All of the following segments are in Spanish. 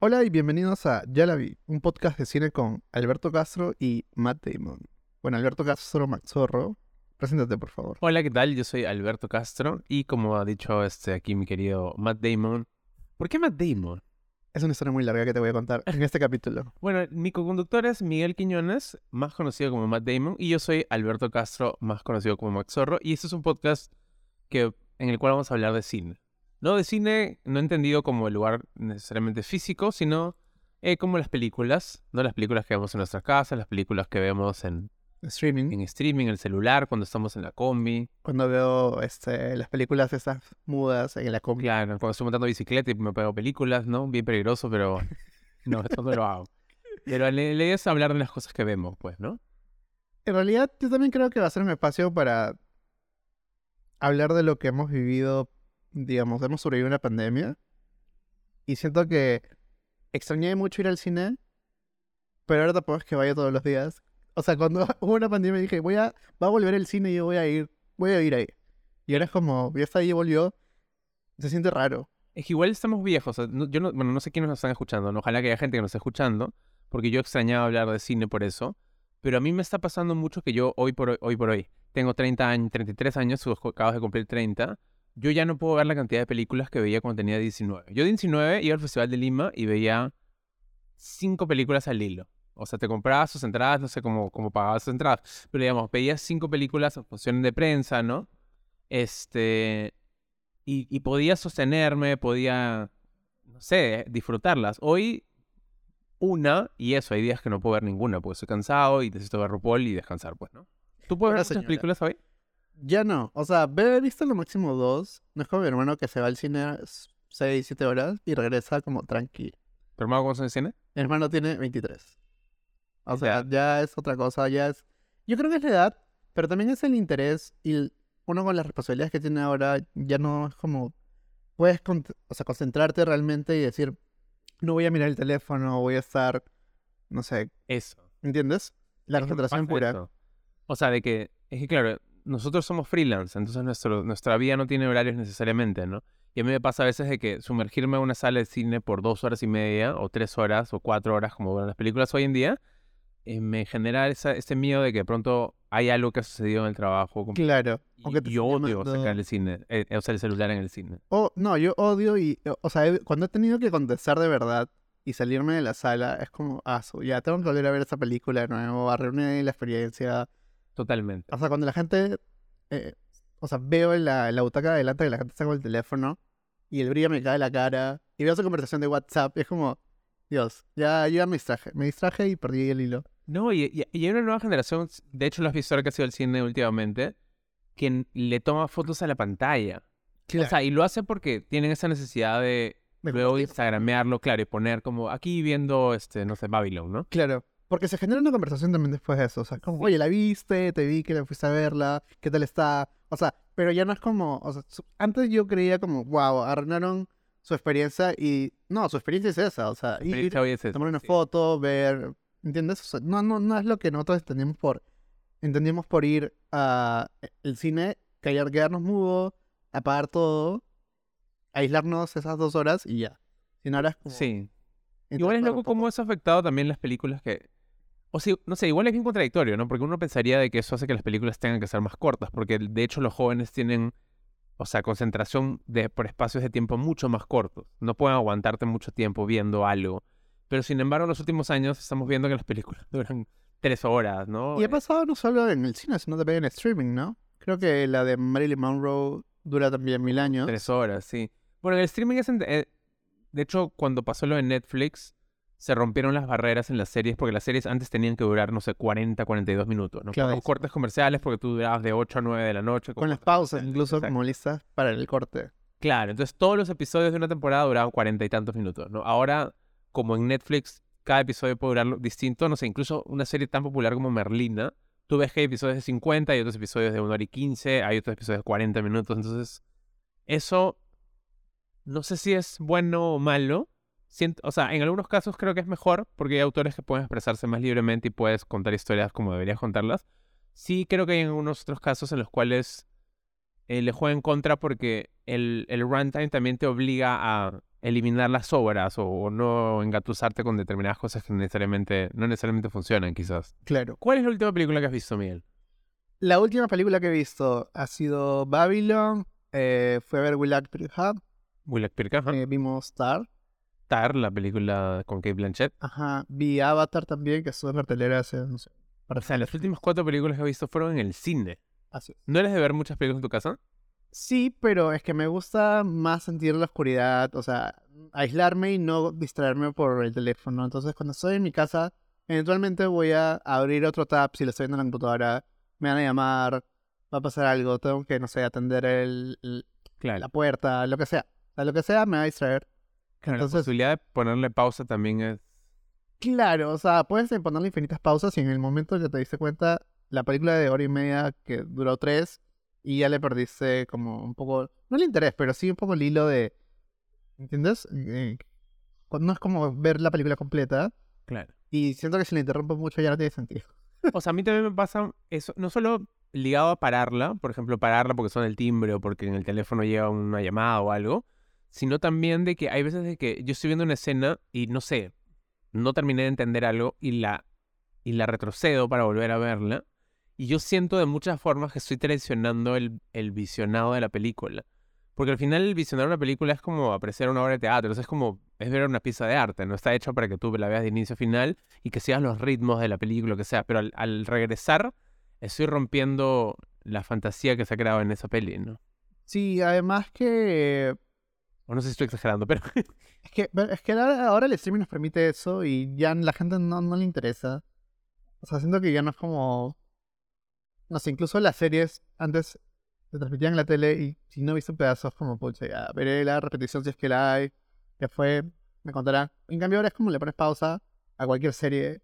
Hola y bienvenidos a Ya la vi, un podcast de cine con Alberto Castro y Matt Damon. Bueno, Alberto Castro Maxorro, preséntate por favor. Hola, ¿qué tal? Yo soy Alberto Castro y como ha dicho este aquí mi querido Matt Damon. ¿Por qué Matt Damon? Es una historia muy larga que te voy a contar en este capítulo. Bueno, mi co-conductor es Miguel Quiñones, más conocido como Matt Damon, y yo soy Alberto Castro, más conocido como Max Zorro, y este es un podcast que, en el cual vamos a hablar de cine. No de cine, no entendido como el lugar necesariamente físico, sino eh, como las películas, no las películas que vemos en nuestras casas, las películas que vemos en, Streaming. en streaming, el celular, cuando estamos en la combi. Cuando veo este, las películas estas mudas en la combi. Claro, cuando estoy montando bicicleta y me pego películas, ¿no? Bien peligroso, pero no, esto no lo hago. Pero la idea es hablar de las cosas que vemos, pues, ¿no? En realidad, yo también creo que va a ser un espacio para hablar de lo que hemos vivido, digamos, hemos sobrevivido una pandemia. Y siento que extrañé mucho ir al cine, pero ahora tampoco es que vaya todos los días. O sea, cuando hubo una pandemia dije, voy a, va a volver el cine y yo voy a ir, voy a ir ahí. Y ahora es como, ya está ahí, volvió. Se siente raro. Es que igual estamos viejos. o sea, no- yo no, bueno, no sé quiénes nos están escuchando. Ojalá que haya gente que nos esté escuchando, porque yo extrañaba hablar de cine por eso. Pero a mí me está pasando mucho que yo hoy por hoy, hoy por hoy tengo 30 años, 33 años, acabas de cumplir 30. Yo ya no puedo ver la cantidad de películas que veía cuando tenía 19. Yo de 19 iba al Festival de Lima y veía cinco películas al hilo. O sea, te comprabas sus entradas, no sé cómo, cómo pagabas sus entradas, pero digamos, veías cinco películas en función de prensa, ¿no? Este, y, y podía sostenerme, podía, no sé, disfrutarlas. Hoy, una, y eso, hay días que no puedo ver ninguna, porque estoy cansado y necesito ver RuPaul y descansar, pues, ¿no? ¿Tú puedes Hola, ver muchas señora. películas hoy? Ya no. O sea, he visto lo máximo dos. No es como mi hermano que se va al cine 6, 7 horas y regresa como tranqui. ¿Pero hermano, cómo se de cine? Mi hermano tiene 23. O sea, ya es otra cosa, ya es... Yo creo que es la edad, pero también es el interés y el- uno con las responsabilidades que tiene ahora ya no es como... Puedes con- o sea, concentrarte realmente y decir, no voy a mirar el teléfono, voy a estar, no sé, Eso. ¿entiendes? La concentración pura. eso. O sea, de que, es que claro, nosotros somos freelance, entonces nuestro, nuestra vida no tiene horarios necesariamente, ¿no? Y a mí me pasa a veces de que sumergirme a una sala de cine por dos horas y media, o tres horas, o cuatro horas, como las películas hoy en día, eh, me genera esa, ese miedo de que de pronto hay algo que ha sucedido en el trabajo. como- Claro. y- aunque te yo odio sacar el cine, eh, eh, usar el celular en el cine. Oh, no, yo odio y, o sea, cuando he tenido que contestar de verdad y salirme de la sala, es como, ah, ya tengo que volver a ver esa película de nuevo, a reunir la experiencia. Totalmente. O sea, cuando la gente, eh, o sea, veo en la, en la butaca de adelante que la gente está con el teléfono y el brillo me cae en la cara y veo esa conversación de WhatsApp, y es como, Dios, ya, yo ya me distraje, me distraje y perdí el hilo. No, y, y- y hay una nueva generación, de hecho lo has visto ahora que ha sido el cine últimamente, que le toma fotos a la pantalla. O sea, y lo hace porque tienen esa necesidad de luego instagramearlo, claro, y poner como aquí viendo, este, no sé, Babylon, ¿no? Claro. Porque se genera una conversación también después de eso. O sea, como, oye, ¿la viste? Te vi que la fuiste a verla. ¿Qué tal está? O sea, pero ya no es como. O sea, antes yo creía como, wow, arruinaron su experiencia y. No, su experiencia es esa. O sea, ir, es tomar una sí. foto, ver. ¿Entiendes? O sea, no, no, no es lo que nosotros entendíamos por. Entendíamos por ir a el cine, callar, quedarnos mudos, apagar todo, aislarnos esas dos horas y ya. Si no, ahora es como. Sí. Igual es loco cómo eso ha afectado también las películas que... O sea, no sé, igual es bien contradictorio, ¿no? Porque uno pensaría de que eso hace que las películas tengan que ser más cortas, porque de hecho los jóvenes tienen, o sea, concentración de, por espacios de tiempo mucho más cortos. No pueden aguantarte mucho tiempo viendo algo. Pero sin embargo, en los últimos años estamos viendo que las películas duran tres horas, ¿no? Y ha Eh, pasado no solo en el cine, sino también en streaming, ¿no? Creo que la de Marilyn Monroe dura también mil años. Tres horas, sí. Bueno, el streaming es... ent- eh, de hecho, cuando pasó lo de Netflix, se rompieron las barreras en las series, porque las series antes tenían que durar, no sé, 40, 42 minutos, ¿no? Claro. Con cortes comerciales, porque tú durabas de 8 a 9 de la noche. Con las pausas, incluso exacto. como listas para el corte. Claro, entonces todos los episodios de una temporada duraban cuarenta y tantos minutos, ¿no? Ahora, como en Netflix, cada episodio puede durar distinto, no sé, incluso una serie tan popular como Merlina, tú ves que hay episodios de 50, hay otros episodios de 1 hora y 15, hay otros episodios de 40 minutos, entonces eso no sé si es bueno o malo. Siento, o sea, en algunos casos creo que es mejor porque hay autores que pueden expresarse más libremente y puedes contar historias como deberías contarlas. Sí creo que hay algunos otros casos en los cuales eh, le juega en contra porque el, el runtime también te obliga a eliminar las sobras o, o no engatusarte con determinadas cosas que necesariamente, no necesariamente funcionan, quizás. Claro. ¿Cuál es la última película que has visto, Miguel? La última película que he visto ha sido Babylon. eh, fue a ver Will Act Hub. Will eh, vimos Star. Tar, la película con Kate Blanchett. Ajá. Vi Avatar también, que estuvo en cartelera hace, no sé. O sea, las últimas cuatro películas que he visto fueron en el cine. Así es. ¿No eres de ver muchas películas en tu casa? Sí, pero es que me gusta más sentir la oscuridad, o sea, aislarme y no distraerme por el teléfono. Entonces, cuando estoy en mi casa, eventualmente voy a abrir otro tab si lo estoy viendo en la computadora, me van a llamar, va a pasar algo, tengo que, no sé, atender el, el- Claro. la puerta, lo que sea. O sea, lo que sea me va a distraer. Claro, la entonces- posibilidad de ponerle pausa también es... Claro, o sea, puedes ponerle infinitas pausas y en el momento que te diste cuenta, la película de hora y media que duró tres y ya le perdiste como un poco, no el interés, pero sí un poco el hilo de, ¿entiendes? Eh, no es como ver la película completa Claro. y siento que si la interrumpo mucho ya no tiene sentido. O sea, a mí también me pasa eso, no solo ligado a pararla, por ejemplo, pararla porque suena el timbre o porque en el teléfono llega una llamada o algo, sino también de que hay veces de que yo estoy viendo una escena y no sé, no terminé de entender algo y la, y la retrocedo para volver a verla. Y yo siento de muchas formas que estoy traicionando el, el visionado de la película. Porque al final el visionar una película es como apreciar una obra de teatro, es como, es ver una pieza de arte, no está hecha para que tú la veas de inicio a final y que sigas los ritmos de la película, lo que sea. Pero al, al regresar, estoy rompiendo la fantasía que se ha creado en esa peli, ¿no? Sí, además que O no sé si estoy exagerando, pero... es que es que ahora, el streaming nos permite eso y ya la gente no, no le interesa. O sea, siento que ya no es como no sé, incluso las series antes se transmitían en la tele y si no viste pedazos como, pucha, ya veré la repetición si es que la hay, ya fue, me contarán. En cambio ahora es como le pones pausa a cualquier serie.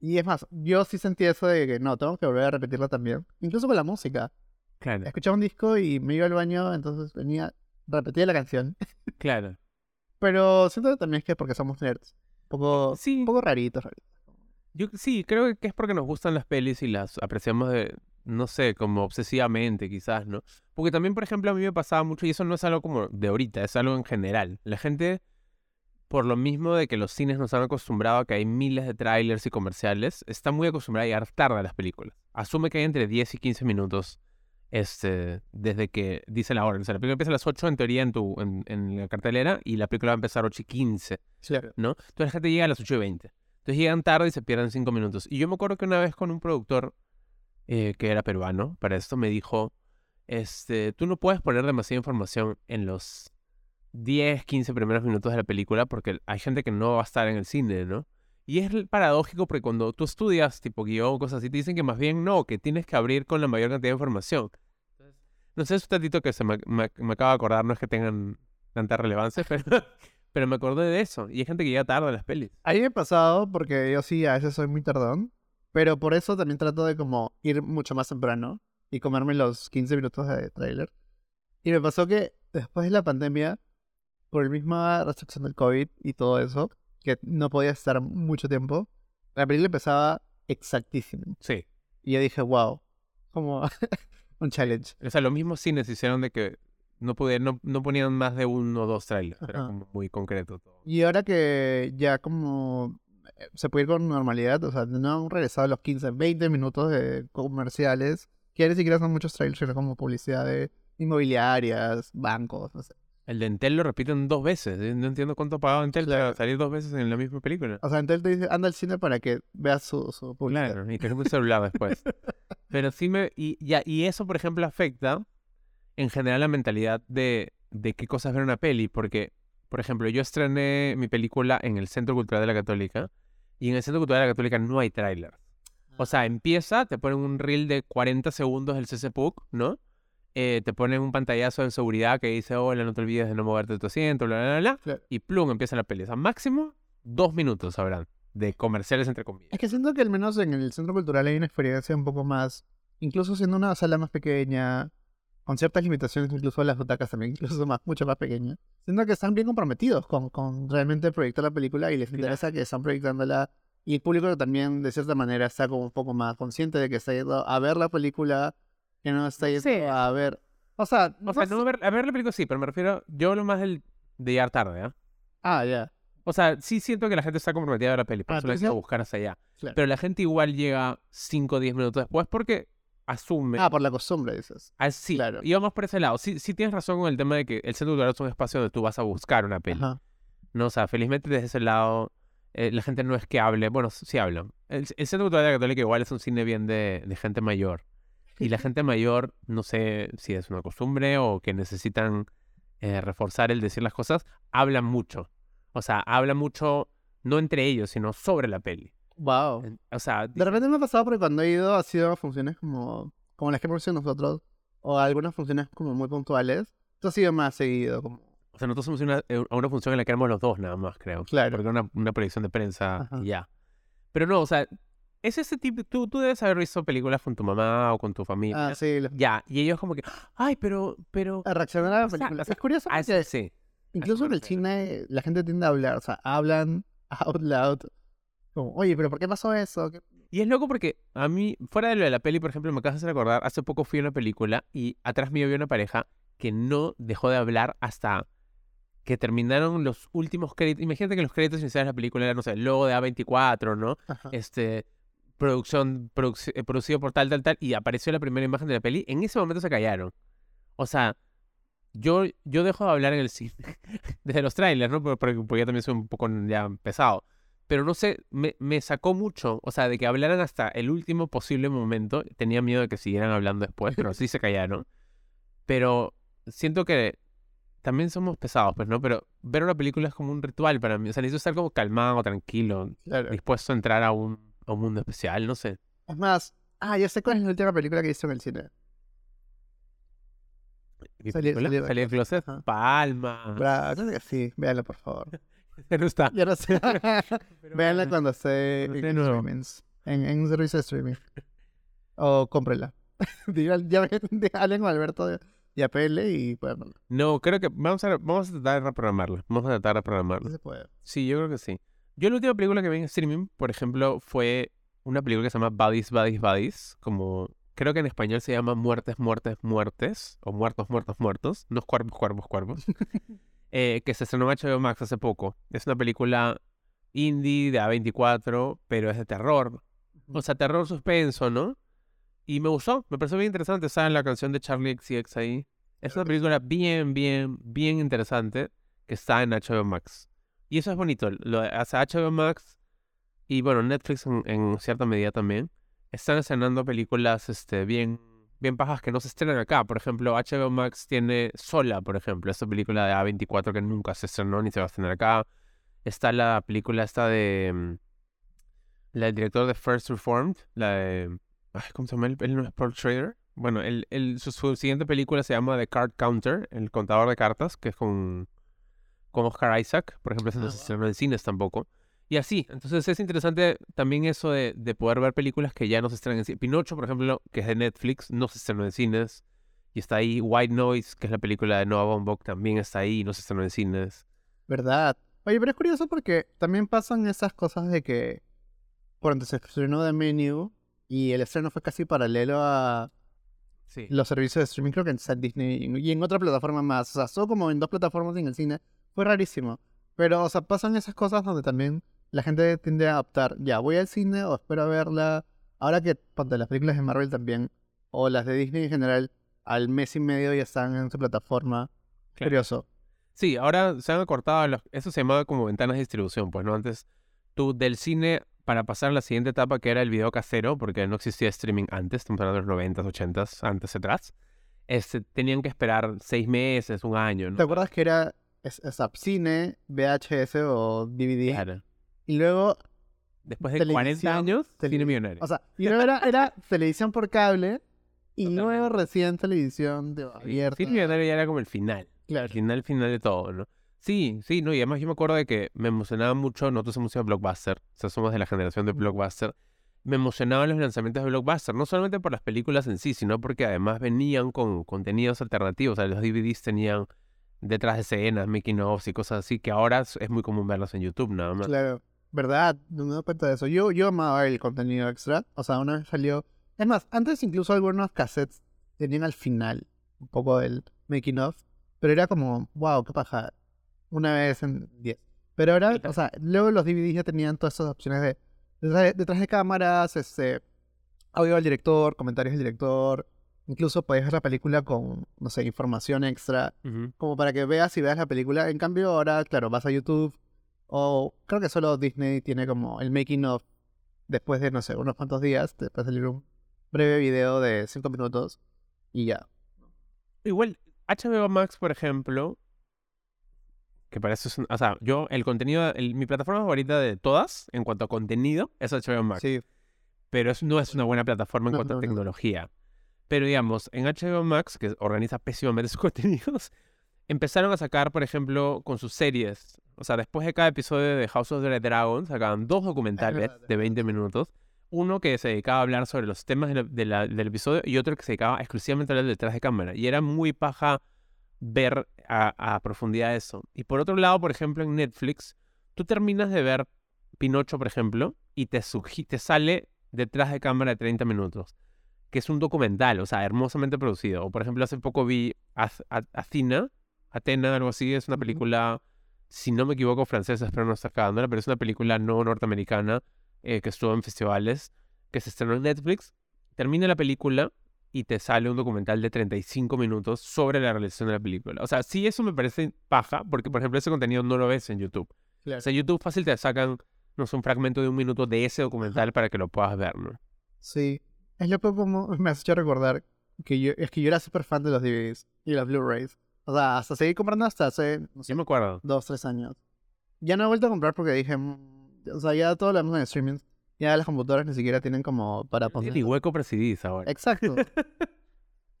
Y es más, yo sí sentí eso de que no, tengo que volver a repetirla también. Incluso con la música. Claro, Escuchaba un disco y me iba al baño, entonces venía, repetía la canción. claro. Pero siento que también es que porque somos nerds. Un poco, Sí. un poco raritos, raritos. Yo sí, creo que es porque nos gustan las pelis y las apreciamos de, no sé, como obsesivamente quizás, ¿no? Porque también, por ejemplo, a mí me pasaba mucho, y eso no es algo como de ahorita, es algo en general. La gente, por lo mismo de que los cines nos han acostumbrado a que hay miles de trailers y comerciales, está muy acostumbrada a llegar tarde a las películas. Asume que hay entre 10 y 15 minutos este, desde que dice la hora. O sea, la película empieza a las 8 en teoría en, tu, en, en la cartelera y la película va a empezar a 8 y 15. Claro. ¿no? Entonces la gente llega a las 8 y 20. Entonces llegan tarde y se pierden 5 minutos. Y yo me acuerdo que una vez con un productor eh, que era peruano, para esto me dijo, este, tú no puedes poner demasiada información en los 10, 15 primeros minutos de la película porque hay gente que no va a estar en el cine, ¿no? Y es paradójico porque cuando tú estudias tipo guion o cosas así, te dicen que más bien no, que tienes que abrir con la mayor cantidad de información. No sé, es un tantito que se me, me, me acaba de acordar, no es que tengan tanta relevancia, pero, pero me acordé de eso. Y hay gente que llega tarde a las pelis. A mí me ha pasado porque yo sí a veces soy muy tardón, pero por eso también trato de como ir mucho más temprano y comerme los 15 minutos de trailer. Y me pasó que después de la pandemia, por la misma restricción del COVID y todo eso, que no podía estar mucho tiempo, la película empezaba exactísimo. Sí. Y yo dije, wow, como un challenge. O sea, los mismos cines hicieron de que no, pudieron, no, no ponían más de uno o dos trailers. Era como muy concreto todo. Y ahora que ya como eh, se puede ir con normalidad, o sea, no han regresado los 15, 20 minutos de comerciales, que ni siquiera son muchos trailers, sino como publicidad de inmobiliarias, bancos, no sé. El de Entel lo repiten dos veces. ¿eh? No entiendo cuánto ha pagado Entel Claro. para salir dos veces en la misma película. O sea, entonces te dice, anda al cine para que veas su, su publicidad. Claro, y tenemos un celular después. Pero sí me... Y, ya, y eso, por ejemplo, afecta en general la mentalidad de, de qué cosas ver una peli. Porque, por ejemplo, yo estrené mi película en el Centro Cultural de la Católica. Y en el Centro Cultural de la Católica no hay tráiler. O sea, empieza, te ponen un reel de 40 segundos del CCPUC, ¿no? Eh, te ponen un pantallazo de seguridad que dice, hola, no te olvides de no moverte de tu asiento, bla, bla, bla, bla. Y plum, empieza la peli. O sea, máximo dos minutos habrán de comerciales entre comillas. Es que siento que al menos en el centro cultural hay una experiencia un poco más, incluso siendo una sala más pequeña, con ciertas limitaciones, incluso las butacas también, incluso más, mucho más pequeñas. Siento que están bien comprometidos con, con realmente proyectar la película y les interesa que están proyectándola. Y el público también, de cierta manera, está como un poco más consciente de que está yendo a ver la película, que no está yendo Sí. a ver. O sea, O sea, no, a ver, a ver la película sí, pero me refiero, yo hablo más del, de llegar tarde, ¿ah? Ah, ya. O sea, sí siento que la gente está comprometida a ver la peli, por Ah, eso la tú hay que dices- buscar hacia allá. Claro. Pero la gente igual llega 5 o 10 minutos después porque asume. Ah, por la costumbre, dices. Ah, sí, claro. y vamos por ese lado. Sí, sí tienes razón con el tema de que el centro cultural es un espacio donde tú vas a buscar una peli. Ajá. No, o sea, felizmente desde ese lado eh, la gente no es que hable, bueno, sí hablan. El, el Centro Cultural de la Católica igual es un cine bien de, de gente mayor. Y la gente mayor, no sé si es una costumbre o que necesitan eh, reforzar el decir las cosas, hablan mucho. O sea, hablan mucho, no entre ellos, sino sobre la peli. Wow. O sea, De repente me ha pasado porque cuando he ido ha sido a funciones como, como las que hemos hecho nosotros, o algunas funciones como muy puntuales. Esto ha sido más seguido, como... o sea, nosotros somos una, eh, a una función en la que éramos los dos nada más, creo. Claro. Porque era una, una proyección de prensa y ya. Pero no, o sea, es ese tipo, tú, tú debes haber visto películas con tu mamá o con tu familia. Ah, sí. lo- Ya, y ellos como que, ay, pero, pero... A reaccionar a la O sea, película. o sea, es curioso Ah, sí, sí. incluso en el cine la gente tiende a hablar, o sea, hablan out loud. Como, oye, pero ¿por qué pasó eso? ¿Qué- Y es loco porque a mí, fuera de lo de la peli, por ejemplo, me acabas de recordar, hace poco fui a una película y atrás mío había una pareja que no dejó de hablar hasta que terminaron los últimos créditos. Imagínate que los créditos iniciales de la película eran, no sé, el logo de A24, ¿no? Ajá. Este, producción, produc- eh, producido por tal, tal, tal, y apareció la primera imagen de la peli. En ese momento se callaron. O sea, yo, yo dejo de hablar en el cine desde los trailers, ¿no? Porque, porque yo también soy un poco ya pesado. Pero no sé, me, me sacó mucho, o sea, de que hablaran hasta el último posible momento. Tenía miedo de que siguieran hablando después, pero sí se callaron. Pero siento que también somos pesados, pues, ¿no? Pero ver una película es como un ritual para mí. O sea, necesito estar como calmado, tranquilo, Claro. dispuesto a entrar a un, a un mundo especial, no sé. Es más, ah, ya sé cuál es la última película que hizo en el cine. ¿Salí del closet? Ajá. Palma. Bra, que sí, véanla por favor. Ya no está. Ya no sé. Véanla bueno. cuando esté en, streamings, en, en un servicio de streaming. O cómprela. Digan, ya hablen con Alberto y apele y verla. No, creo que vamos a, vamos a tratar de reprogramarla. Vamos a tratar de Sí reprogramarla. se puede. Sí, yo creo que sí. Yo la última película que vi en streaming, por ejemplo, fue una película que se llama Buddies, Buddies, Buddies. Como, creo que en español se llama Muertes, Muertes, Muertes. O Muertos, Muertos, Muertos. No es Cuerpos, Cuerpos, Cuerpos. eh, que se estrenó en HBO Max hace poco. Es una película indie de A24, pero es de terror. O sea, terror suspenso, ¿no? Y me gustó, me pareció bien interesante. ¿Saben la canción de Charlie XCX ahí? Es una película bien, bien, bien interesante que está en HBO Max. Y eso es bonito. Lo hace HBO Max y bueno, Netflix en, cierta medida también. Están estrenando películas este, bien, bien pajas que no se estrenan acá. Por ejemplo, HBO Max tiene Sola, por ejemplo, esta película de A24 que nunca se estrenó ni se va a estrenar acá. Está la película esta de... mm, La del director de First Reformed, la de... ¿Cómo se llama? Él, no es Paul Schrader. Bueno, él- su, su siguiente película se llama The Card Counter, el contador de cartas, que es con, con Oscar Isaac. Por ejemplo, ese no se estrenó en cines tampoco. Y así, entonces es interesante también eso de, de poder ver películas que ya no se estrenan en cines. Pinocho, por ejemplo, que es de Netflix, no se estrenó en cines. Y está ahí White Noise, que es la película de Noah Baumbach, también está ahí y no se estrenó en cines. ¿Verdad? Oye, pero es curioso porque también pasan esas cosas de que cuando se estrenó The Menu y el estreno fue casi paralelo a Sí. los servicios de streaming, creo que en Disney y en otra plataforma más. O sea, solo como en dos plataformas en el cine. Fue rarísimo. Pero, o sea, pasan esas cosas donde también la gente tiende a optar, ya, voy al cine o espero a verla. Ahora que, ponte, las películas de Marvel también, o las de Disney en general, al mes y medio ya están en su plataforma. Claro. Curioso. Sí, ahora se han acortado los... Eso se llamaba como ventanas de distribución, pues, ¿no? Antes, tú del cine para pasar a la siguiente etapa, que era el video casero, porque no existía streaming antes, estamos hablando de los 90s, 80s, antes atrás, este, tenían que esperar seis meses, un año, ¿Te ¿no? acuerdas que era es, es cine, VHS o DVD? Claro. Y luego, Después de 40 Televisión, años, cine millonario. o sea, y luego era, era televisión por cable y Totalmente. luego recién televisión de abierta. Cine millonario ya era como el final. El Claro. final, final de todo, ¿no? Sí, sí, no, y además yo me acuerdo de que me emocionaba mucho, nosotros somos de Blockbuster, o sea, somos de la generación de Blockbuster, me emocionaban los lanzamientos de Blockbuster, no solamente por las películas en sí, sino porque además venían con contenidos alternativos, o sea, los DVDs tenían detrás de escenas, making ofs y cosas así, que ahora es muy común verlos en YouTube, nada más. Claro, ¿verdad? No me doy cuenta de eso. Yo, yo amaba el contenido extra. O sea, una vez salió. Es más, antes incluso algunos cassettes tenían al final un poco del making of. Pero era como, wow, qué paja. Una vez en 10. Pero ahora, o sea, luego los DVDs ya tenían todas esas opciones de detrás de, detrás de cámaras, este, audio del director, comentarios del director. Incluso podías ver la película con, no sé, información extra, como para que veas y veas la película. En cambio, ahora, claro, vas a YouTube o creo que solo Disney tiene como el making of después de, no sé, unos cuantos días, te puede salir un breve video de 5 minutos y ya. Igual, HBO Max, por ejemplo, que para eso es... o sea, yo, el contenido, el- mi plataforma favorita de todas, en cuanto a contenido, es HBO Max. Sí, pero es- no es una buena plataforma en No, cuanto no, a no. Pero digamos, en HBO Max, que organiza pésimamente sus contenidos, empezaron a sacar, por ejemplo, con sus series. O sea, después de cada episodio de House of the Dragon, sacaban dos documentales de 20 minutos. Uno que se dedicaba a hablar sobre los temas de la- de la- del episodio y otro que se dedicaba exclusivamente a hablar detrás de cámara. Y era muy paja ver a, a profundidad eso. Y por otro lado, por ejemplo, en Netflix, tú terminas de ver Pinocho, por ejemplo, y te, te sale detrás de cámara de 30 minutos, que es un documental, o sea, hermosamente producido. O por ejemplo, hace poco vi Athena, Atena, algo así, es una película, si no me equivoco, francesa, espero no estar cagándola, pero es una película no norteamericana eh, que estuvo en festivales, que se estrenó en Netflix. Termina la película y te sale un documental de 35 minutos sobre la realización de la película. O sea, sí, eso me parece paja, porque por ejemplo, ese contenido no lo ves en YouTube. claro. O sea, en YouTube fácil te sacan, no sé, un fragmento de un minuto de ese documental para que lo puedas ver, ¿no? Sí. Es loco como me has hecho recordar que yo, es que yo era súper fan de los DVDs y los Blu-rays. O sea, hasta seguí comprando hasta hace, no sé, Yo me acuerdo. dos, tres años. Ya no he vuelto a comprar porque dije, "Mm", o sea, ya todo lo vemos en streaming. Ya las computadoras ni siquiera tienen como para poner. Ni hueco para CDs ahora. Exacto.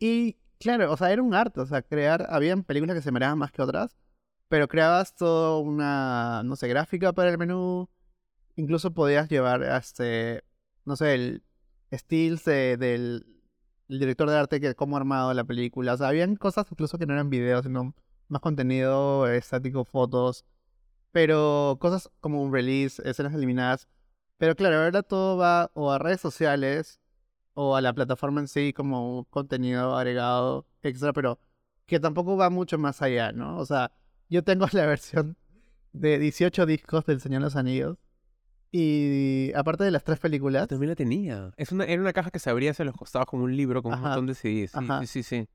y claro, o sea, era un arte, o sea, crear, habían películas que se miraban más que otras, pero creabas toda una, no sé, gráfica para el menú, incluso podías llevar, este, no sé, el stills de- del el director de arte, que cómo ha armado la película, o sea, habían cosas incluso que no eran videos, sino más contenido estático, fotos, pero cosas como un release, escenas eliminadas, pero claro, ahora todo va o a redes sociales o a la plataforma en sí como contenido agregado extra, pero que tampoco va mucho más allá, ¿no? O sea, yo tengo la versión de 18 discos del Señor de los Anillos y aparte de las tres películas, También la tenía. Es una, era una caja que se abría hacia los costados como un libro con un Ajá, montón de CDs. Sí, ajá. sí, sí, sí.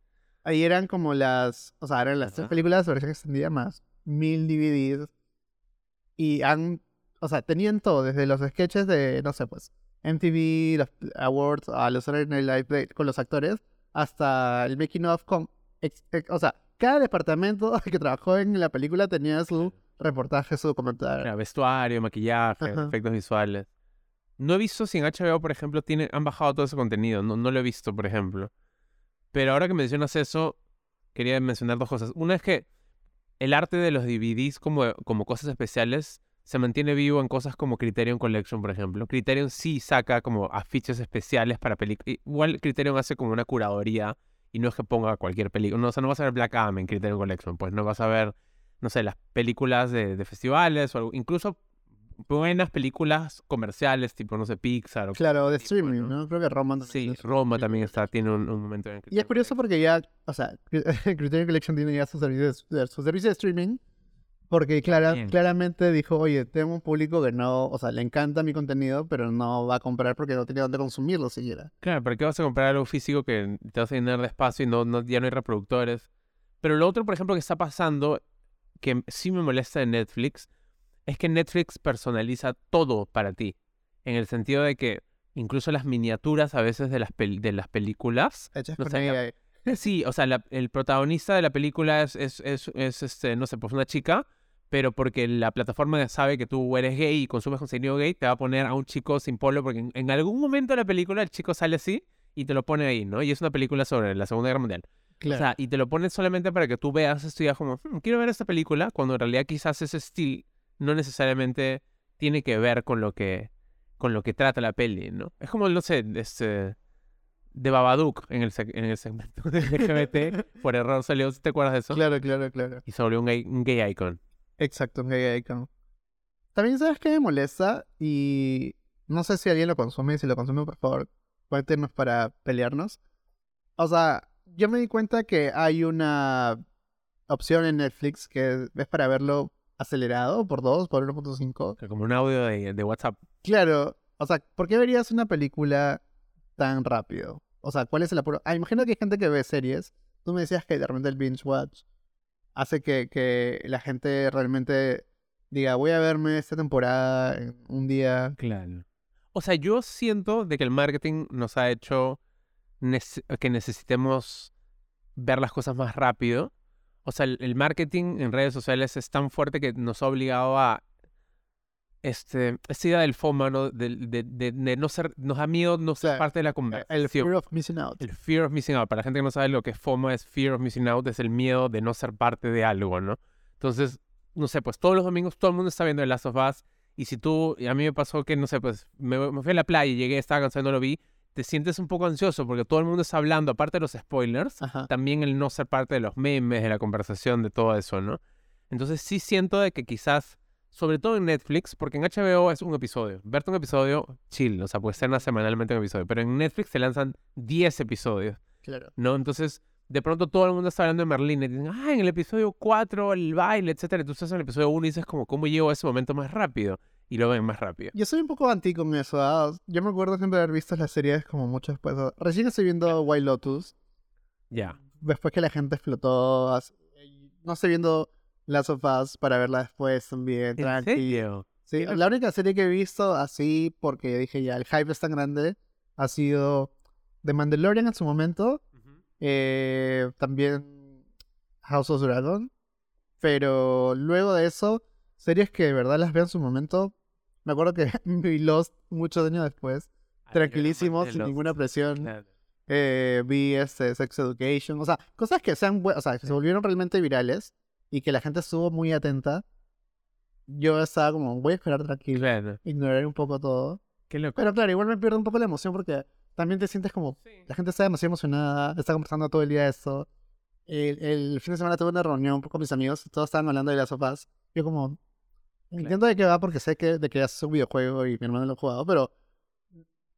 ahí eran como las, o sea, eran las tres películas versión extendida más mil DVDs y han, o sea, tenían todo, desde los sketches de, no sé, pues, MTV, los awards, a los Saturday Night Live de- con los actores, hasta el making of con, ex- ex- o sea, cada departamento que trabajó en la película tenía su reportaje, su comentario. Era vestuario, maquillaje, Ajá. efectos visuales. No he visto si en HBO, por ejemplo, tiene, han bajado todo ese contenido. No, no lo he visto, por ejemplo. Pero ahora que mencionas eso, quería mencionar dos cosas. Una es que el arte de los DVDs como, como cosas especiales se mantiene vivo en cosas como Criterion Collection, por ejemplo. Criterion sí saca como afiches especiales para películas. Igual Criterion hace como una curaduría y no es que ponga cualquier película. No, o sea, no vas a ver Black Adam en Criterion Collection, pues no vas a ver, no sé, las películas de, de festivales o algo. Incluso buenas películas comerciales, tipo, no sé, Pixar o Claro, de tipo, streaming, ¿no? ¿no? Creo que Roma también Sí, Roma también está, tiene un, un momento en Y es curioso porque ya, o sea, Criterion Collection tiene ya su servicio de, su servicio de streaming. Porque clara, Bien. claramente dijo, oye, tengo un público que no, o sea, le encanta mi contenido, pero no va a comprar porque no tiene dónde consumirlo siquiera. Claro, ¿para qué vas a comprar algo físico que te vas a llenar de espacio y no, no, ya no hay reproductores? Pero lo otro, por ejemplo, que está pasando, que sí me molesta de Netflix, es que Netflix personaliza todo para ti. En el sentido de que incluso las miniaturas a veces de las, pel- de las películas Hechas No con sé, AI. Sí, o sea, la- el protagonista de la película es, es, es, es, este, no sé, pues una chica, pero porque la plataforma sabe que tú eres gay y consumes contenido gay, te va a poner a un chico sin polo, porque en, en algún momento de la película el chico sale así y te lo pone ahí, ¿no? Y es una película sobre la Segunda Guerra Mundial. Claro. O sea, y te lo pones solamente para que tú veas esto y digas como, "Hmm, quiero ver esta película, cuando en realidad quizás ese estilo no necesariamente tiene que ver con lo que, con lo que trata la peli, ¿no? Es como, no sé, este, de Babadook en el, en el segmento de LGBT, por error salió, ¿te acuerdas de eso? claro, claro, claro. Y volvió un gay, un gay icon. Exacto, un gay icon. También sabes que me molesta y no sé si alguien lo consume si lo consume, por favor, cuéntenos para pelearnos. O sea, yo me di cuenta que hay una opción en Netflix que es para verlo acelerado por 2, por 1.5. Que Como un audio de, de WhatsApp. Claro, o sea, ¿por qué verías una película tan rápido? O sea, ¿cuál es el apuro? Ah, imagino que hay gente que ve series. Tú me decías que de repente el binge watch hace que, que la gente realmente diga, voy a verme esta temporada en un día. Claro. O sea, yo siento de que el marketing nos ha hecho que necesitemos ver las cosas más rápido. O sea, el, el marketing en redes sociales es tan fuerte que nos ha obligado a este, esta idea del FOMO, ¿no? De, de- de- de no ser, nos da miedo no ser parte de la El conversación. fear of missing out. El fear of missing out. Para la gente que no sabe lo que es FOMO, es fear of missing out, es el miedo de no ser parte de algo, ¿no? Entonces, no sé, pues todos los domingos todo el mundo está viendo The Last of Us. Y si tú, y a mí me pasó que, no sé, pues me, me fui a la playa y llegué, estaba cansado y no lo vi, te sientes un poco ansioso porque todo el mundo está hablando, aparte de los spoilers, Ajá. también el no ser parte de los memes, de la conversación, de todo eso, ¿no? Entonces sí siento de que quizás, sobre todo en Netflix, porque en HBO es un episodio. Verte un episodio, chill, o sea, puede ser semanalmente un episodio, pero en Netflix se lanzan 10 episodios, Claro. ¿no? Entonces, de pronto todo el mundo está hablando de Merlín y dicen, ah, en el episodio 4, el baile, etcétera. Y tú estás en el episodio 1 y dices como, ¿cómo llego a ese momento más rápido? Y lo ven más rápido. Yo soy un poco anti con eso. ¿ah? Yo me acuerdo siempre haber visto las series como mucho después. Recién estoy viendo White Lotus. Ya. Después que la gente explotó. No estoy viendo Last of Us para verla después también. ¿En serio? Sí, la única serie que he visto así, porque dije ya, el hype es tan grande, ha sido The Mandalorian en su momento. eh, también House of Dragon. Pero luego de eso, series que de verdad las veo en su momento. Me acuerdo que vi Lost muchos años después. Tranquilísimo, sin ninguna presión. Claro. Eh, vi este Sex Education. O sea, cosas que sean o sea, que se volvieron realmente virales y que la gente estuvo muy atenta. Yo estaba como, voy a esperar tranquilo, Claro. ignorar un poco todo. Qué loco. Pero claro, igual me pierdo un poco la emoción porque también te sientes como, la gente está demasiado emocionada, está conversando todo el día esto. El, el fin de semana tuve una reunión con mis amigos, todos estaban hablando de las sofás. Yo como, entiendo de qué va porque sé que de que es un videojuego y mi hermano lo ha jugado, pero,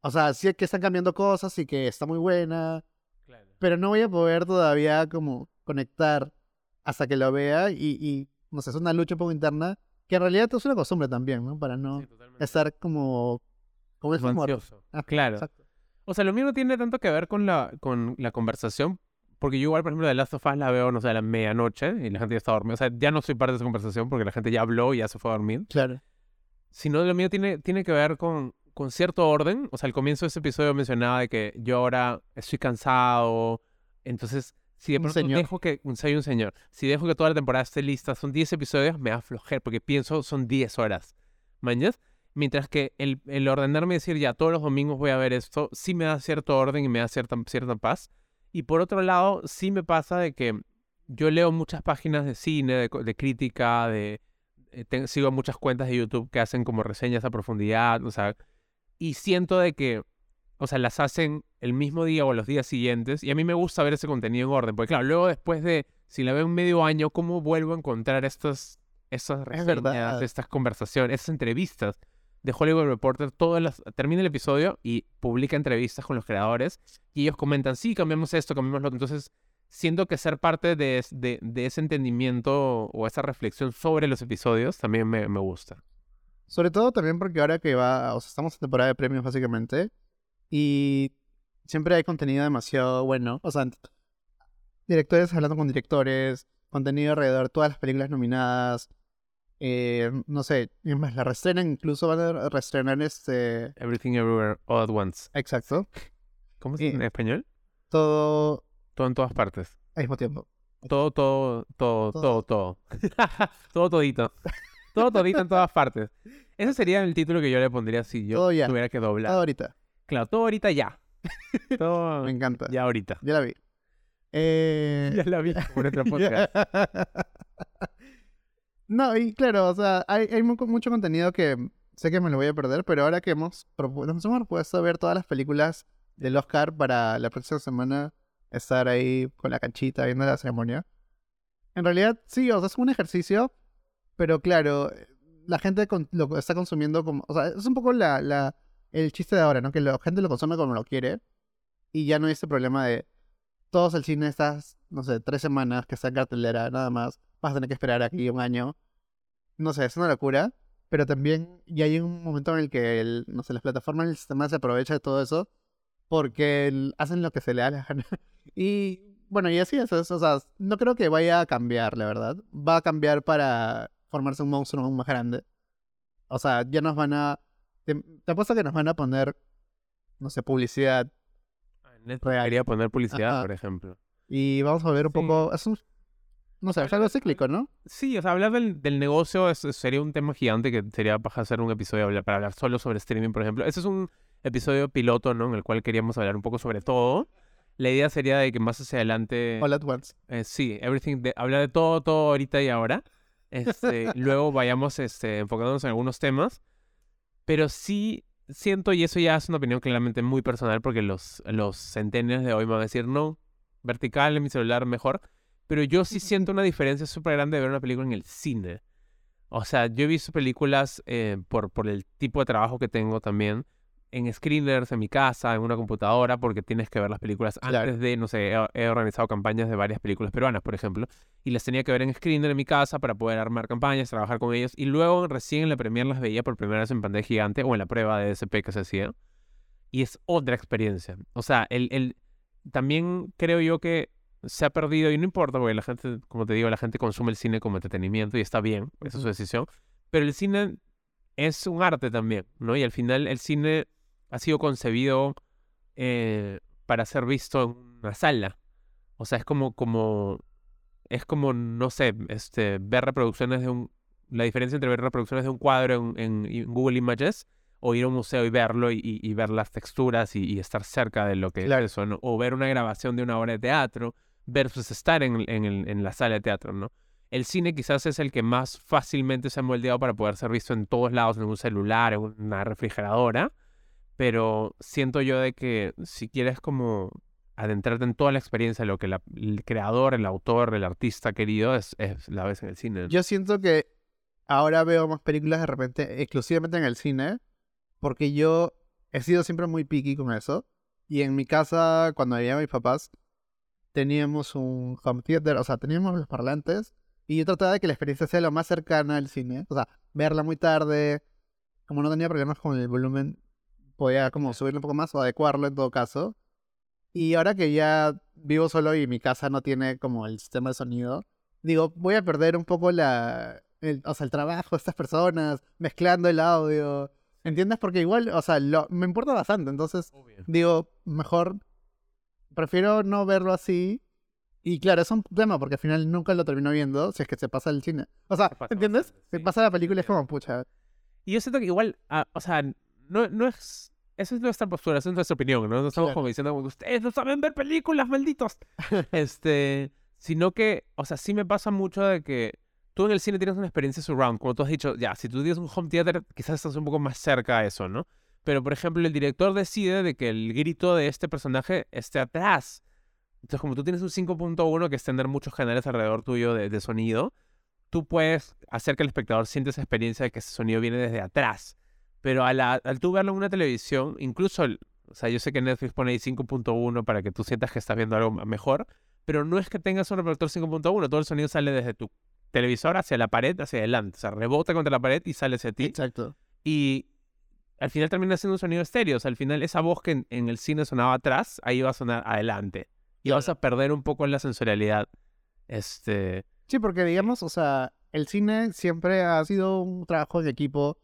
o sea, sí que están cambiando cosas y que está muy buena, Claro. pero no voy a poder todavía como conectar hasta que lo vea y, y no sé, es una lucha un poco interna que en realidad es una costumbre también, ¿no? Para no Sí, estar como, como es. Ah, Claro. exacto. O sea, lo no tiene tanto que ver con la, con la conversación, porque yo igual, por ejemplo, de Last of Us la veo, no sé, a la medianoche y la gente ya está dormida. O sea, ya no soy parte de esa conversación porque la gente ya habló y ya se fue a dormir. Claro. Sino lo mío tiene, tiene que ver con, con cierto orden. O sea, al comienzo de ese episodio mencionaba de que yo ahora estoy cansado. Entonces, si de pronto dejo que... Un, soy un señor. Si dejo que toda la temporada esté lista, son 10 episodios, me va a aflojer porque pienso son 10 horas. ¿Mañas? Mientras que el, el ordenarme y decir, ya, todos los domingos voy a ver esto, sí me da cierto orden y me da cierta, cierta paz. Y por otro lado, sí me pasa de que yo leo muchas páginas de cine, de, de crítica, de... eh, te- sigo muchas cuentas de YouTube que hacen como reseñas a profundidad, o sea, y siento de que, o sea, las hacen el mismo día o los días siguientes, y a mí me gusta ver ese contenido en orden, porque claro, luego después de, si la veo un medio año, ¿cómo vuelvo a encontrar estas, estas Es reseñas, estas conversaciones, esas entrevistas? De Hollywood Reporter, todas las, termina el episodio y publica entrevistas con los creadores y ellos comentan, sí, cambiamos esto, cambiamos lo. Entonces, siento que ser parte de, de, de ese entendimiento o esa reflexión sobre los episodios también me, me gusta. Sobre todo también porque ahora que va, o sea, estamos en temporada de premios básicamente, y siempre hay contenido demasiado bueno, o sea, directores hablando con directores, contenido alrededor de todas las películas nominadas, eh, no sé, es más, la reestrenan, incluso van a reestrenar este, Everything Everywhere All at Once. exacto, ¿Cómo se dice en español? todo Todo en todas partes. al mismo tiempo. Todo, todo, todo, Todo. todo, todo. todito. Todo todito en todas partes. Ese sería el título que yo le pondría si yo tuviera que doblar. Todo ahorita, Claro, todo ahorita ya. Todo me encanta, ya ahorita. ya la vi. Eh, Ya la vi por nuestro podcast. No, y claro, o sea, hay, hay mu- mucho contenido que sé que me lo voy a perder, pero ahora que hemos nos hemos propuesto ver todas las películas del Oscar para la próxima semana, estar ahí con la canchita viendo la ceremonia. En realidad, sí, o sea, es un ejercicio, pero claro, la gente lo está consumiendo como, o sea, es un poco la, la, el chiste de ahora, ¿no? Que la gente lo consume como lo quiere y ya no hay este problema de todos el cine estas, no sé, tres semanas que está en cartelera, nada más. Vas a tener que esperar aquí un año. no sé, es una locura, pero también ya hay un momento en el que, el, no sé, las plataformas del sistema se aprovecha de todo eso porque el- hacen lo que se le da la gana. Y bueno, y así es, es, o sea, no creo que vaya a cambiar, la verdad. Va a cambiar para formarse un monstruo aún más grande. O sea, ya nos van a... Te, te apuesto que nos van a poner, no sé, publicidad Real. quería poner publicidad, Ajá. por ejemplo. y vamos a volver un Sí. poco... Es un, no sé, es algo cíclico, ¿no? Sí, o sea, hablar del, del negocio es- sería un tema gigante que sería para hacer un episodio para hablar solo sobre streaming, por ejemplo. Ese es un episodio piloto, ¿no? En el cual queríamos hablar un poco sobre todo. La idea sería de que más hacia adelante... All at once. Eh, sí, everything, de, hablar de todo, todo ahorita y ahora. Este, luego vayamos este, enfocándonos en algunos temas. Pero sí siento, y eso ya es una opinión claramente muy personal, porque los, los centennials de hoy me van a decir, no, vertical en mi celular mejor. Pero yo sí siento una diferencia súper grande de ver una película en el cine. O sea, yo he visto películas eh, por, por el tipo de trabajo que tengo también, en screeners, en mi casa, en una computadora, porque tienes que ver las películas Claro. antes de, no sé, he, he organizado campañas de varias películas peruanas, por ejemplo, y las tenía que ver en screener en mi casa para poder armar campañas, trabajar con ellos, y luego recién en la premier las veía por primera vez en pantalla gigante o en la prueba de DSP que se hacía, y es otra experiencia. O sea, el, el, también creo yo que se ha perdido, y no importa, porque la gente, como te digo, la gente consume el cine como entretenimiento y está bien, esa es su decisión, pero el cine es un arte también, ¿no? Y al final el cine ha sido concebido eh, para ser visto en una sala. O sea, es como, como, es como, no sé, este, ver reproducciones de un, la diferencia entre ver reproducciones de un cuadro en, en- en Google Images o ir a un museo y verlo y, y- y ver las texturas y, y estar cerca de lo que Claro. es eso, ¿no? O ver una grabación de una obra de teatro versus estar en, en, en la sala de teatro, ¿no? El cine quizás es el que más fácilmente se ha moldeado para poder ser visto en todos lados, en un celular, en una refrigeradora, pero siento yo de que si quieres como adentrarte en toda la experiencia de lo que la- el creador, el autor, el artista querido, es, es la vez en el cine. Yo siento que ahora veo más películas de repente exclusivamente en el cine, porque yo he sido siempre muy picky con eso. Y en mi casa, cuando vivía mis papás, teníamos un home theater, o sea, teníamos los parlantes, y yo trataba de que la experiencia sea lo más cercana al cine. O sea, verla muy tarde, como no tenía problemas con el volumen, podía como subirlo un poco más o adecuarlo en todo caso. Y ahora que ya vivo solo y mi casa no tiene como el sistema de sonido, digo, voy a perder un poco la, el, o sea, el trabajo de estas personas, mezclando el audio. ¿Entiendes? Porque igual, o sea, lo, me importa bastante. Entonces, digo, mejor prefiero no verlo así. Y claro, es un tema porque al final nunca lo termino viendo si es que se pasa el cine. O sea, Se ¿entiendes? bastante, Se sí. pasa la película y es como, pucha. Y yo siento que igual, ah, o sea, no, no es... Esa es nuestra postura, esa es nuestra opinión, ¿no? No estamos Claro. como diciendo, como, ustedes no saben ver películas, malditos. este, sino que, o sea, sí me pasa mucho de que tú en el cine tienes una experiencia surround, como tú has dicho, ya, si tú tienes un home theater, quizás estás un poco más cerca a eso, ¿no? Pero, por ejemplo, el director decide de que el grito de este personaje esté atrás. Entonces, como tú tienes un 5.1 que es tener muchos canales alrededor tuyo de, de sonido, tú puedes hacer que el espectador sienta esa experiencia de que ese sonido viene desde atrás. Pero al, al tú verlo en una televisión, incluso, el- o sea, yo sé que Netflix pone ahí 5.1 para que tú sientas que estás viendo algo mejor, pero no es que tengas un reproductor 5.1, todo el sonido sale desde tu televisor hacia la pared, hacia adelante, o sea, rebota contra la pared y sale hacia ti. Exacto. Y al final termina siendo un sonido estéreo, o sea, al final esa voz que en, en el cine sonaba atrás, ahí va a sonar adelante. Y vas a perder un poco la sensorialidad. Este, Sí, porque digamos, o sea, el cine siempre ha sido un trabajo de equipo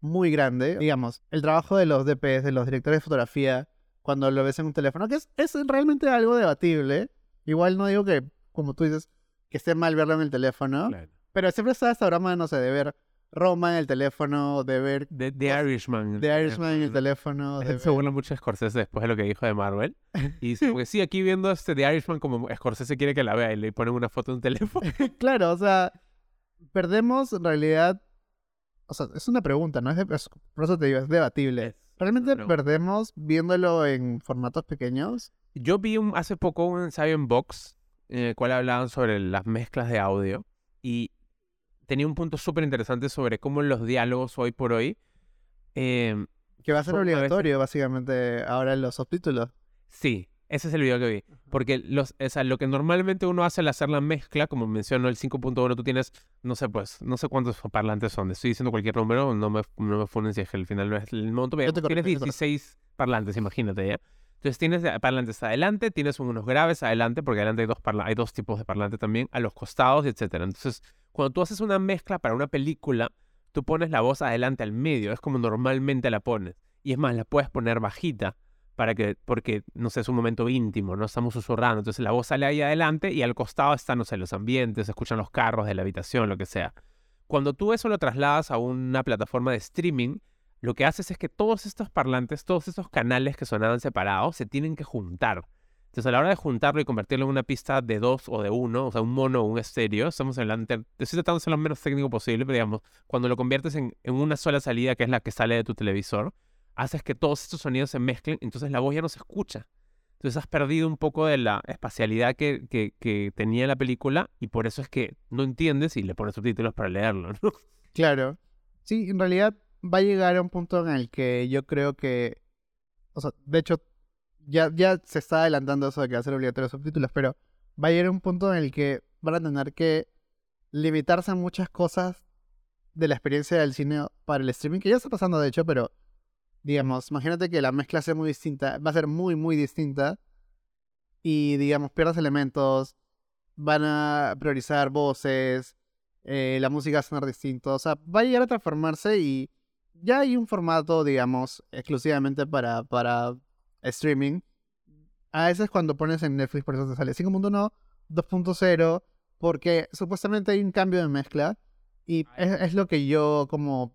muy grande. Digamos, el trabajo de los DPs, de los directores de fotografía, cuando lo ves en un teléfono, que es, es realmente algo debatible. Igual no digo que, como tú dices, que esté mal verlo en el teléfono, claro. pero siempre está esta broma, no sé, de ver Roma en el teléfono, de ver The, The Irishman. The Irishman en el teléfono. de Se ver- burla mucho de Scorsese después de lo que dijo de Marvel. Y dice, porque sí, aquí viendo este The Irishman, como Scorsese quiere que la vea y le ponen una foto en un teléfono. claro, o sea, perdemos en realidad. O sea, es una pregunta, ¿no? Es, de- es- por eso te digo, es debatible. ¿Realmente perdemos viéndolo en formatos pequeños? Yo vi un- hace poco un ensayo en Vox en el cual hablaban sobre las mezclas de audio y tenía un punto súper interesante sobre cómo los diálogos hoy por hoy. eh, Que va a ser Son a veces- obligatorio, básicamente, ahora en los subtítulos. sí, Ese es el video que vi. Porque los, o sea, lo que normalmente uno hace al hacer la mezcla, como mencionó el 5.1, tú tienes, no sé, pues, no sé cuántos parlantes son. Estoy diciendo cualquier número, no me, no me funen si es que al final no es el monto. Pero tienes corrijo, yo te 16 parlantes, imagínate, ¿ya? Entonces tienes parlantes adelante, tienes unos graves adelante, porque adelante hay dos, hay dos tipos de parlantes también, a los costados, etcétera. Entonces, cuando tú haces una mezcla para una película, tú pones la voz adelante al medio, es como normalmente la pones. Y es más, la puedes poner bajita para que, porque, no sé, es un momento íntimo, no estamos susurrando. Entonces la voz sale ahí adelante y al costado están, no sé, los ambientes, se escuchan los carros de la habitación, lo que sea. Cuando tú eso lo trasladas a una plataforma de streaming, lo que haces es que todos estos parlantes, todos estos canales que sonaban separados, se tienen que juntar. Entonces, a la hora de juntarlo y convertirlo en una pista de dos o de uno, o sea, un mono o un estéreo, estamos hablando, estoy tratando de ser lo menos técnico posible, pero digamos, cuando lo conviertes en una sola salida, que es la que sale de tu televisor, haces que todos estos sonidos se mezclen, entonces la voz ya no se escucha. Entonces has perdido un poco de la espacialidad que, que, tenía la película y por eso es que no entiendes y le pones subtítulos para leerlo, ¿no? Claro. Sí, en realidad va a llegar a un punto en el que yo creo que. O sea, de hecho, ya, ya se está adelantando eso de que va a ser obligatorio subtítulos, pero va a llegar a un punto en el que van a tener que limitarse a muchas cosas de la experiencia del cine para el streaming, que ya está pasando de hecho, pero digamos, imagínate que la mezcla sea muy distinta, va a ser muy, muy distinta y digamos, pierdas elementos, van a priorizar voces, eh, la música va a sonar distinto, o sea, va a llegar a transformarse y ya hay un formato, digamos, exclusivamente para, para streaming. A veces cuando pones en Netflix, por eso te sale 5.1, 2.0, porque supuestamente hay un cambio de mezcla y es, es lo que yo como,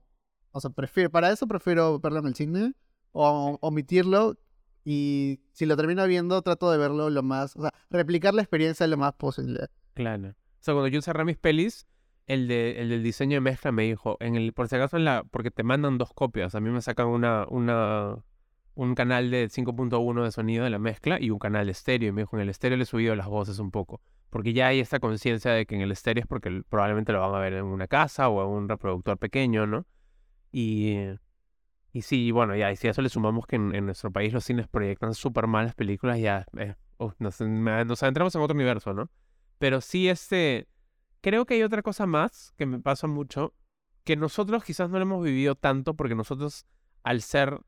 o sea, prefiero, para eso prefiero verlo en el cine o omitirlo y si lo termino viendo trato de verlo lo más, o sea, replicar la experiencia lo más posible. Claro. O sea, cuando yo cerré mis pelis, el, de, el del diseño de mezcla me dijo, en el, por si acaso, en la, porque te mandan dos copias. A mí me sacan una, una, un canal de 5.1 de sonido de la mezcla y un canal de estéreo. Y me dijo, en el estéreo le he subido las voces un poco. Porque ya hay esta conciencia de que en el estéreo es porque probablemente lo van a ver en una casa o en un reproductor pequeño, ¿no? Y, y sí, bueno, ya, y si a eso le sumamos que en, nuestro país los cines proyectan súper malas películas, ya eh, nos, adentramos en otro universo, ¿no? Pero sí, este, creo que hay otra cosa más que me pasa mucho, que nosotros quizás no lo hemos vivido tanto porque nosotros, al ser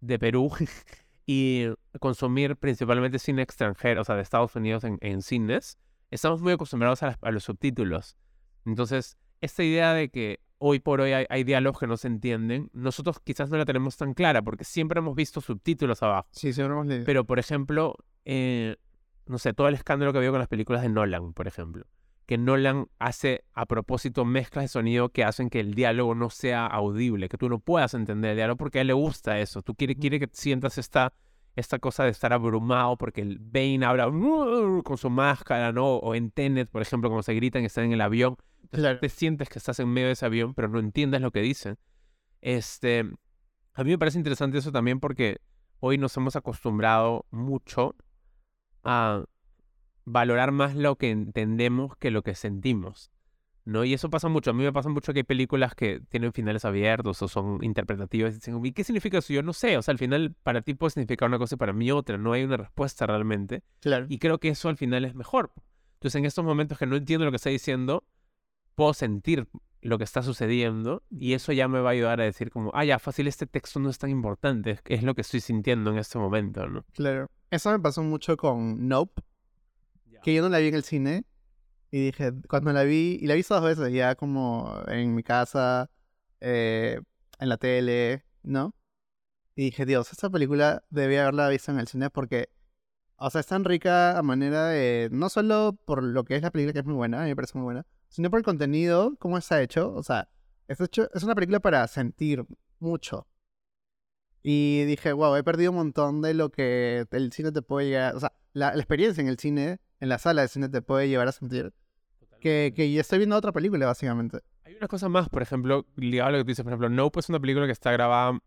de Perú y consumir principalmente cine extranjero, o sea, de Estados Unidos en, en cines, estamos muy acostumbrados a, a los subtítulos. Entonces, esta idea de que hoy por hoy hay, hay diálogos que no se entienden, nosotros quizás no la tenemos tan clara porque siempre hemos visto subtítulos abajo. Sí, siempre hemos leído. Pero, por ejemplo, eh, no sé, todo el escándalo que había con las películas de Nolan, por ejemplo. Que Nolan hace a propósito mezclas de sonido que hacen que el diálogo no sea audible, que tú no puedas entender el diálogo porque a él le gusta eso. Tú quiere, quiere que sientas esta, esta cosa de estar abrumado porque el Bane habla con su máscara, ¿no? O en Tenet, por ejemplo, cuando se gritan y están en el avión. Entonces, Claro. te sientes que estás en medio de ese avión, pero no entiendes lo que dicen. Este, a mí me parece interesante eso también porque hoy nos hemos acostumbrado mucho a valorar más lo que entendemos que lo que sentimos. ¿No? Y eso pasa mucho. A mí me pasa mucho que hay películas que tienen finales abiertos o son interpretativas. Y dicen, ¿y qué significa eso? Yo no sé. O sea, al final para ti puede significar una cosa y para mí otra. No hay una respuesta realmente. Claro. Y creo que eso al final es mejor. Entonces, en estos momentos que no entiendo lo que está diciendo, puedo sentir lo que está sucediendo y eso ya me va a ayudar a decir como, ah, ya, fácil, este texto no es tan importante, es- es lo que estoy sintiendo en este momento, ¿no? Claro. Eso me pasó mucho con Nope, que yo no la vi en el cine. Y dije, cuando la vi, y la vi dos veces, ya como en mi casa, eh, en la tele, ¿no? Y dije, Dios, esta película debía haberla visto en el cine porque, o sea, es tan rica a manera de, no solo por lo que es la película, que es muy buena, a mí me parece muy buena, sino por el contenido, cómo está hecho. O sea, es, hecho, es una película para sentir mucho. Y dije, wow, he perdido un montón de lo que el cine te puede llegar, o sea, la, la experiencia en el cine, en la sala de cine te puede llevar a sentir que, que ya estoy viendo otra película, básicamente. Hay una cosa más, por ejemplo, ligado a lo que tú dices, por ejemplo, Nope es una película que está grabada,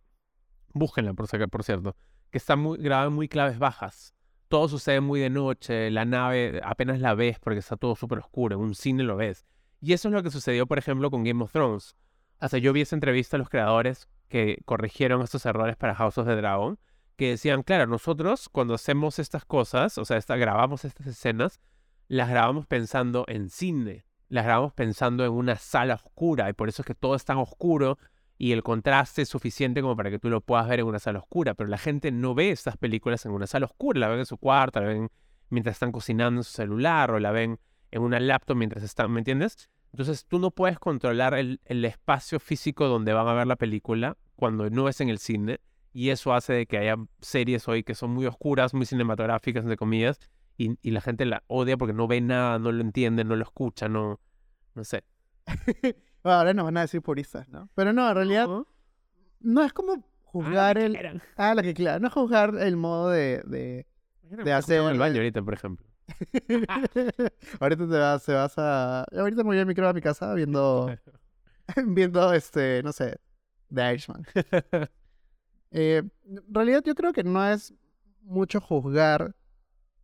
búsquenla por, por cierto, que está muy, grabada en muy claves bajas. Todo sucede muy de noche, la nave apenas la ves porque está todo súper oscuro, en un cine lo ves. Y eso es lo que sucedió, por ejemplo, con Game of Thrones. O sea, yo vi esa entrevista a los creadores que corrigieron estos errores para House of the Dragon, que decían, claro, nosotros cuando hacemos estas cosas, o sea, grabamos estas escenas, las grabamos pensando en cine, las grabamos pensando en una sala oscura y por eso es que todo es tan oscuro y el contraste es suficiente como para que tú lo puedas ver en una sala oscura, pero la gente no ve estas películas en una sala oscura, la ven en su cuarto, la ven mientras están cocinando en su celular o la ven en una laptop mientras están, ¿me entiendes? Entonces tú no puedes controlar el, el espacio físico donde van a ver la película cuando no es en el cine y eso hace de que haya series hoy que son muy oscuras, muy cinematográficas, entre comillas, y, y la gente la odia porque no ve nada, no lo entiende, no lo escucha, no, no sé. Bueno, ahora nos van a decir puristas, ¿no? Pero no, en realidad ¿No? no es como juzgar Ah, el... eran. Ah, lo que claro, no es juzgar el modo de... de... De escuchaba en el hacer- baño ahorita, por ejemplo. ahorita te vas, se vas a... Ahorita me voy a mi creo a mi casa viendo... viendo, este, no sé, The Irishman. Eh, en realidad yo creo que no es mucho juzgar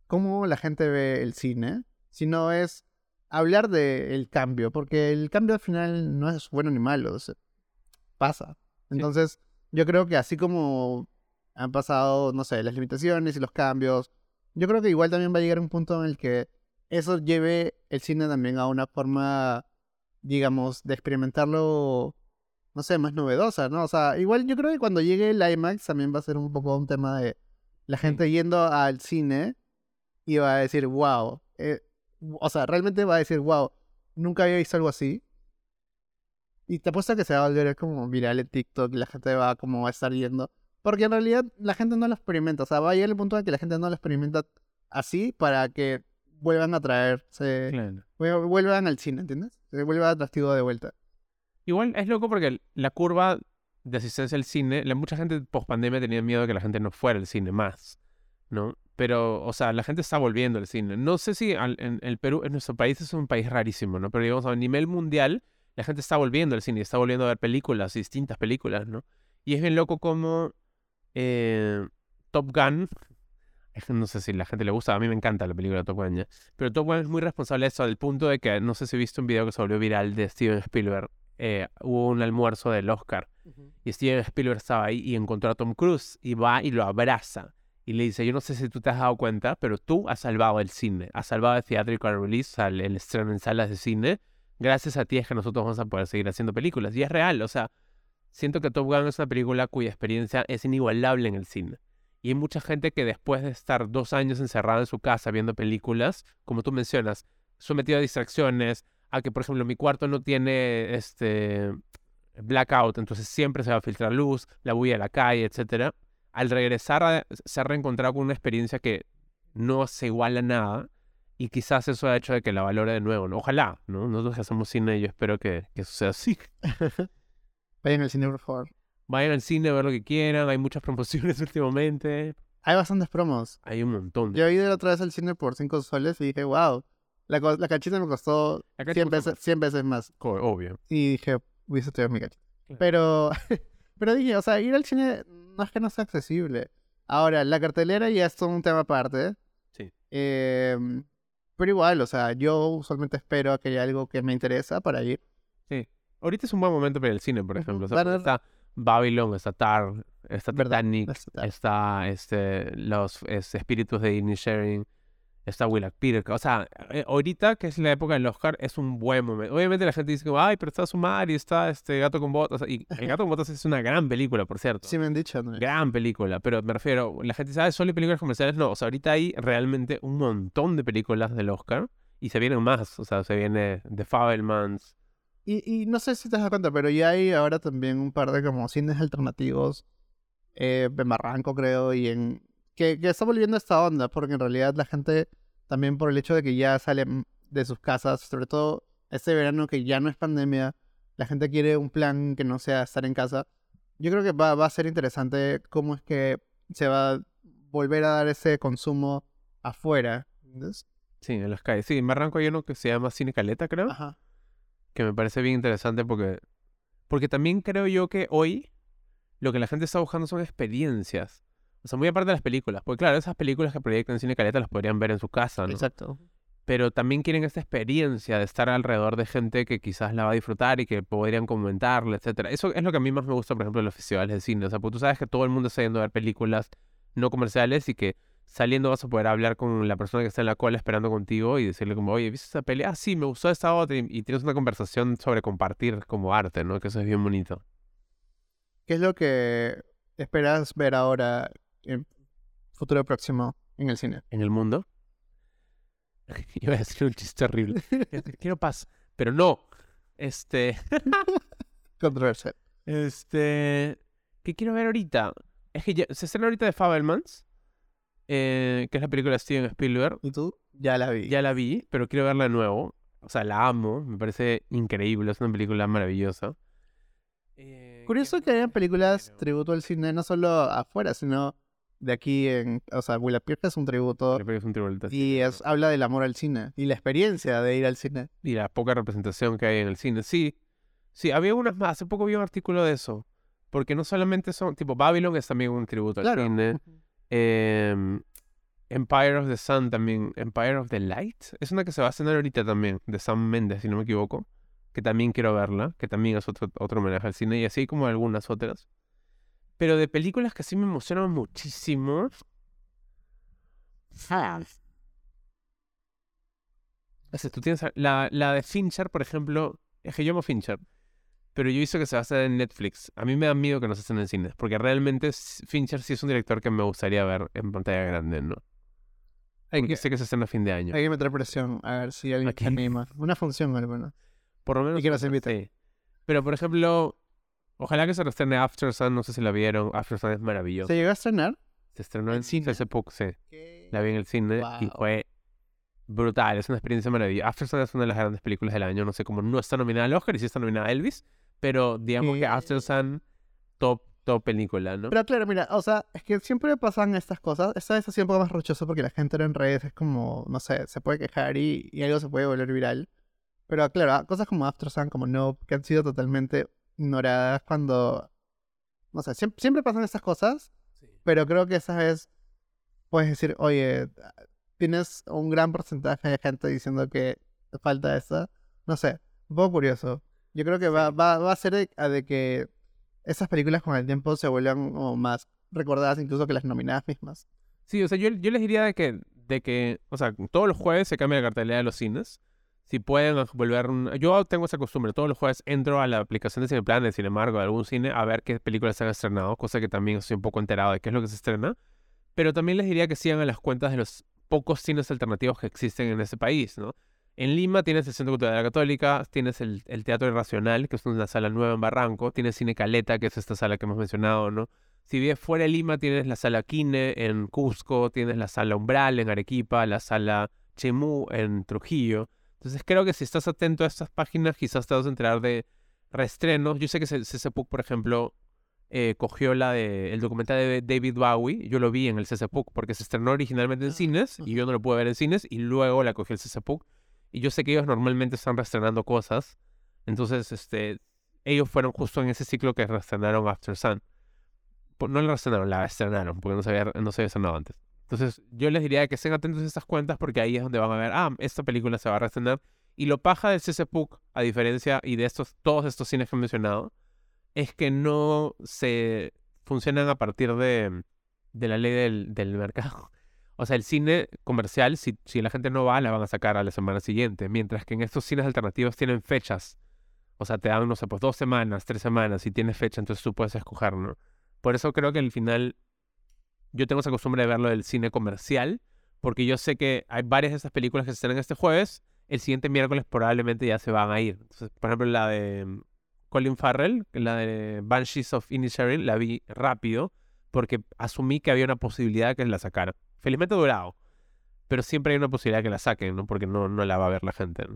cómo la gente ve el cine, sino es hablar del cambio, porque el cambio al final no es bueno ni malo, o sea, pasa. Entonces, yo creo que así como han pasado, no sé, las limitaciones y los cambios, yo creo que igual también va a llegar un punto en el que eso lleve el cine también a una forma, digamos, de experimentarlo, no sé, más novedosa, ¿no? O sea, igual yo creo que cuando llegue el IMAX también va a ser un poco un tema de la gente yendo al cine y va a decir, wow, eh, o sea, realmente va a decir, wow, nunca había visto algo así. Y te apuesto que se va a volver como viral en TikTok y la gente va como a estar yendo. Porque en realidad la gente no lo experimenta. O sea, va a llegar el punto en que la gente no lo experimenta así para que vuelvan a traerse, Claro. vuel- vuelvan al cine, ¿entiendes? Se vuelva atractivo de vuelta. Igual es loco porque la curva de asistencia al cine, la, mucha gente post pandemia tenía miedo de que la gente no fuera al cine más, ¿no? Pero, o sea, la gente está volviendo al cine. No sé si al- en el Perú, en nuestro país es un país rarísimo, ¿no? Pero digamos, a nivel mundial, la gente está volviendo al cine, está volviendo a ver películas, distintas películas, ¿no? Y es bien loco como eh, Top Gun, no sé si la gente le gusta, a mí me encanta la película Top Gun, ¿ya? Pero Top Gun es muy responsable de eso, al punto de que, no sé si viste un video que se volvió viral de Steven Spielberg, eh, hubo un almuerzo del Oscar y Steven Spielberg estaba ahí y encontró a Tom Cruise y va y lo abraza y le dice, yo no sé si tú te has dado cuenta, pero tú has salvado el cine, has salvado el theatrical release, sea, el, estreno en salas de cine, gracias a ti es que nosotros vamos a poder seguir haciendo películas. Y es real, o sea, siento que Top Gun es una película cuya experiencia es inigualable en el cine. Y hay mucha gente que después de estar dos años encerrada en su casa viendo películas, como tú mencionas, sometido a distracciones, a que, por ejemplo, mi cuarto no tiene este blackout, entonces siempre se va a filtrar luz, la bulla de la calle, etcétera. Al regresar a- se ha reencontrado con una experiencia que no se iguala a nada y quizás eso ha hecho de que la valore de nuevo, ¿no? Ojalá, ¿no? Nosotros que hacemos cine, yo espero que, que eso sea así. Vayan al cine, por favor. Vayan al cine a ver lo que quieran, hay muchas promociones últimamente, Hay bastantes promos. hay un montón. Yo he ido la otra vez al cine por 5 soles y dije, wow, la, la cachita me costó cacha 100 cuesta veces, 100 veces más. Obvio. Y dije, hubiese tenido mi cachita. Claro. Pero, pero dije, o sea, ir al cine no es que no sea accesible. Ahora, la cartelera ya es todo un tema aparte. Sí. Em, pero igual, o sea, yo usualmente espero a que haya algo que me interesa para ir. Ahorita es un buen momento para al cine, por ejemplo. O sea, porque está Babylon, está Tar, está Titanic, está este, los este, espíritus de Inisherin, está Willard Peter. O sea, eh, ahorita que es la época del Oscar, es un buen momento. Obviamente la gente dice, como, ay, pero está Sumar y está este Gato con Botas. Y El Gato con Botas es una gran película, por cierto. Sí me han dicho, ¿no? Gran película, pero me refiero, la gente sabe, solo hay películas comerciales. No, o sea, ahorita hay realmente un montón de películas del Oscar y se vienen más. O sea, se viene The Fabelmans. Y, y no sé si te das cuenta, pero ya hay ahora también un par de como cines alternativos eh, en Barranco, creo, y en... Que, que está volviendo esta onda, porque en realidad la gente también por el hecho de que ya salen de sus casas, sobre todo este verano que ya no es pandemia, la gente quiere un plan que no sea estar en casa. Yo creo que va, va a ser interesante cómo es que se va a volver a dar ese consumo afuera. ¿entiendes? Sí, en las calles. Sí, en Barranco hay uno que se llama Cine Caleta, creo. Ajá. que me parece bien interesante porque, porque también creo yo que hoy lo que la gente está buscando son experiencias. O sea, muy aparte de las películas. Porque claro, esas películas que proyectan en Cine Caleta las podrían ver en su casa, ¿no? Exacto. Pero también quieren esta experiencia de estar alrededor de gente que quizás la va a disfrutar y que podrían comentarle, etcétera. Eso es lo que a mí más me gusta, por ejemplo, de los festivales de cine. O sea, porque tú sabes que todo el mundo está yendo a ver películas no comerciales y que saliendo vas a poder hablar con la persona que está en la cola esperando contigo y decirle como, oye, ¿viste esa pelea? Ah, sí, me gustó esta otra y, y tienes una conversación sobre compartir como arte, ¿no? Que eso es bien bonito. ¿Qué es lo que esperas ver ahora en futuro próximo en el cine? En el mundo. Iba a decir un chiste horrible. Quiero paz, pero no. Este, Controversial. este, ¿qué quiero ver ahorita? Es que ya- se estrena ahorita de Fabelmans, eh, que es la película de Steven Spielberg. ¿Y tú? Ya la vi. Ya la vi, pero quiero verla de nuevo. O sea, la amo, me parece increíble, es una película maravillosa. Eh, Curioso ¿qué que hayan películas tributo al cine no solo afuera, sino de aquí en... O sea, Willa Pierce es un tributo es un tributo a y es, habla del amor al cine y la experiencia de ir al cine. y la poca representación que hay en el cine. Sí, sí, había unas más. Hace poco vi un artículo de eso. Porque no solamente son, tipo, Babylon es también un tributo al Claro. cine. em, Empire of the Sun también. Empire of the Light. Es una que se va a estrenar ahorita también, de Sam Mendes, si no me equivoco. Que también quiero verla, que también es otro, otro homenaje al cine, y así como algunas otras. Pero de películas que sí me emocionan muchísimo. Tú tienes la, la de Fincher, por ejemplo, es que yo amo Fincher, pero yo he visto que se va a hacer en Netflix. A mí me da miedo que no se estén en cines, porque realmente Fincher sí es un director que me gustaría ver en pantalla grande, ¿no? Hay que, sé que se estrena a fin de año. hay que meter presión a ver si alguien se anima. Una función al menos. Por lo menos. Y que nos inviten. Sí. Pero, por ejemplo, ojalá que se reestrene After Sun, no sé si la vieron. After Sun es maravilloso. ¿Se llegó a estrenar? Se estrenó en en cine? hace poco, sí. La vi en el cine y fue brutal. Es una experiencia maravillosa. After Sun es una de las grandes películas del año. No sé cómo no está nominada al Oscar y sí está nominada a Elvis. Pero digamos que. After Sun, top, top película, ¿no? Pero claro, mira, o sea, es que siempre pasan estas cosas. Esta vez ha sido un poco más rochoso porque la gente en redes es como, no sé, se puede quejar y, y algo se puede volver viral. Pero claro, ah, cosas como After Sun, como No, que han sido totalmente ignoradas cuando, no sé, siempre, siempre pasan estas cosas, pero creo que esa vez puedes decir, oye, tienes un gran porcentaje de gente diciendo que te falta esa. No sé, un poco curioso. Yo creo que va, va, va a ser de, a de que esas películas con el tiempo se vuelvan como más recordadas incluso que las nominadas mismas. Sí, o sea, yo, yo les diría de que, de que, o sea, todos los jueves se cambia la cartelera de los cines. Si pueden volver... un- Yo tengo esa costumbre, todos los jueves entro a la aplicación de Cineplan, de Cinemargo, de algún cine, a ver qué películas se han estrenado, cosa que también estoy un poco enterado de qué es lo que se estrena. Pero también les diría que sigan a las cuentas de los pocos cines alternativos que existen en ese país, ¿no? En Lima tienes el Centro Cultural de la Católica, tienes el, el Teatro Irracional, que es una sala nueva en Barranco, tienes Cine Caleta, que es esta sala que hemos mencionado, ¿no? Si vives fuera de Lima, tienes la sala Quine en Cusco, tienes la sala Umbral en Arequipa, la sala Chemú en Trujillo. Entonces creo que si estás atento a estas páginas, quizás te vas a enterar de reestrenos. Yo sé que CCPUC, por ejemplo, eh, cogió la de el documental de David Bowie. Yo lo vi en el CCPUC porque se estrenó originalmente en Ah, cines y yo no lo pude ver en cines y luego la cogió el CCPUC. Y yo sé que ellos normalmente están reestrenando cosas. Entonces, este, ellos fueron justo en ese ciclo que reestrenaron After Sun. Pues no la reestrenaron, la estrenaron, porque no se había, no se había estrenado antes. Entonces, yo les diría que estén atentos a estas cuentas porque ahí es donde van a ver, ah, esta película se va a reestrenar. Y lo paja del CCPUC, a diferencia y de estos, todos estos cines que he mencionado, es que no se funcionan a partir de, de la ley del, del mercado. O sea, el cine comercial, si, si la gente no va, la van a sacar a la semana siguiente. Mientras que en estos cines alternativos tienen fechas. O sea, te dan, no sé, pues dos semanas, tres semanas, y tienes fecha, entonces tú puedes escoger, ¿no? Por eso creo que al final yo tengo esa costumbre de verlo del cine comercial, porque yo sé que hay varias de esas películas que se estrenan este jueves, el siguiente miércoles probablemente ya se van a ir. Por ejemplo, la de mm, Colin Farrell, la de Banshees of Inisherin, la vi rápido, porque asumí que había una posibilidad de que la sacaran. Felizmente durado, pero siempre hay una posibilidad de que la saquen, ¿no? Porque no, no la va a ver la gente.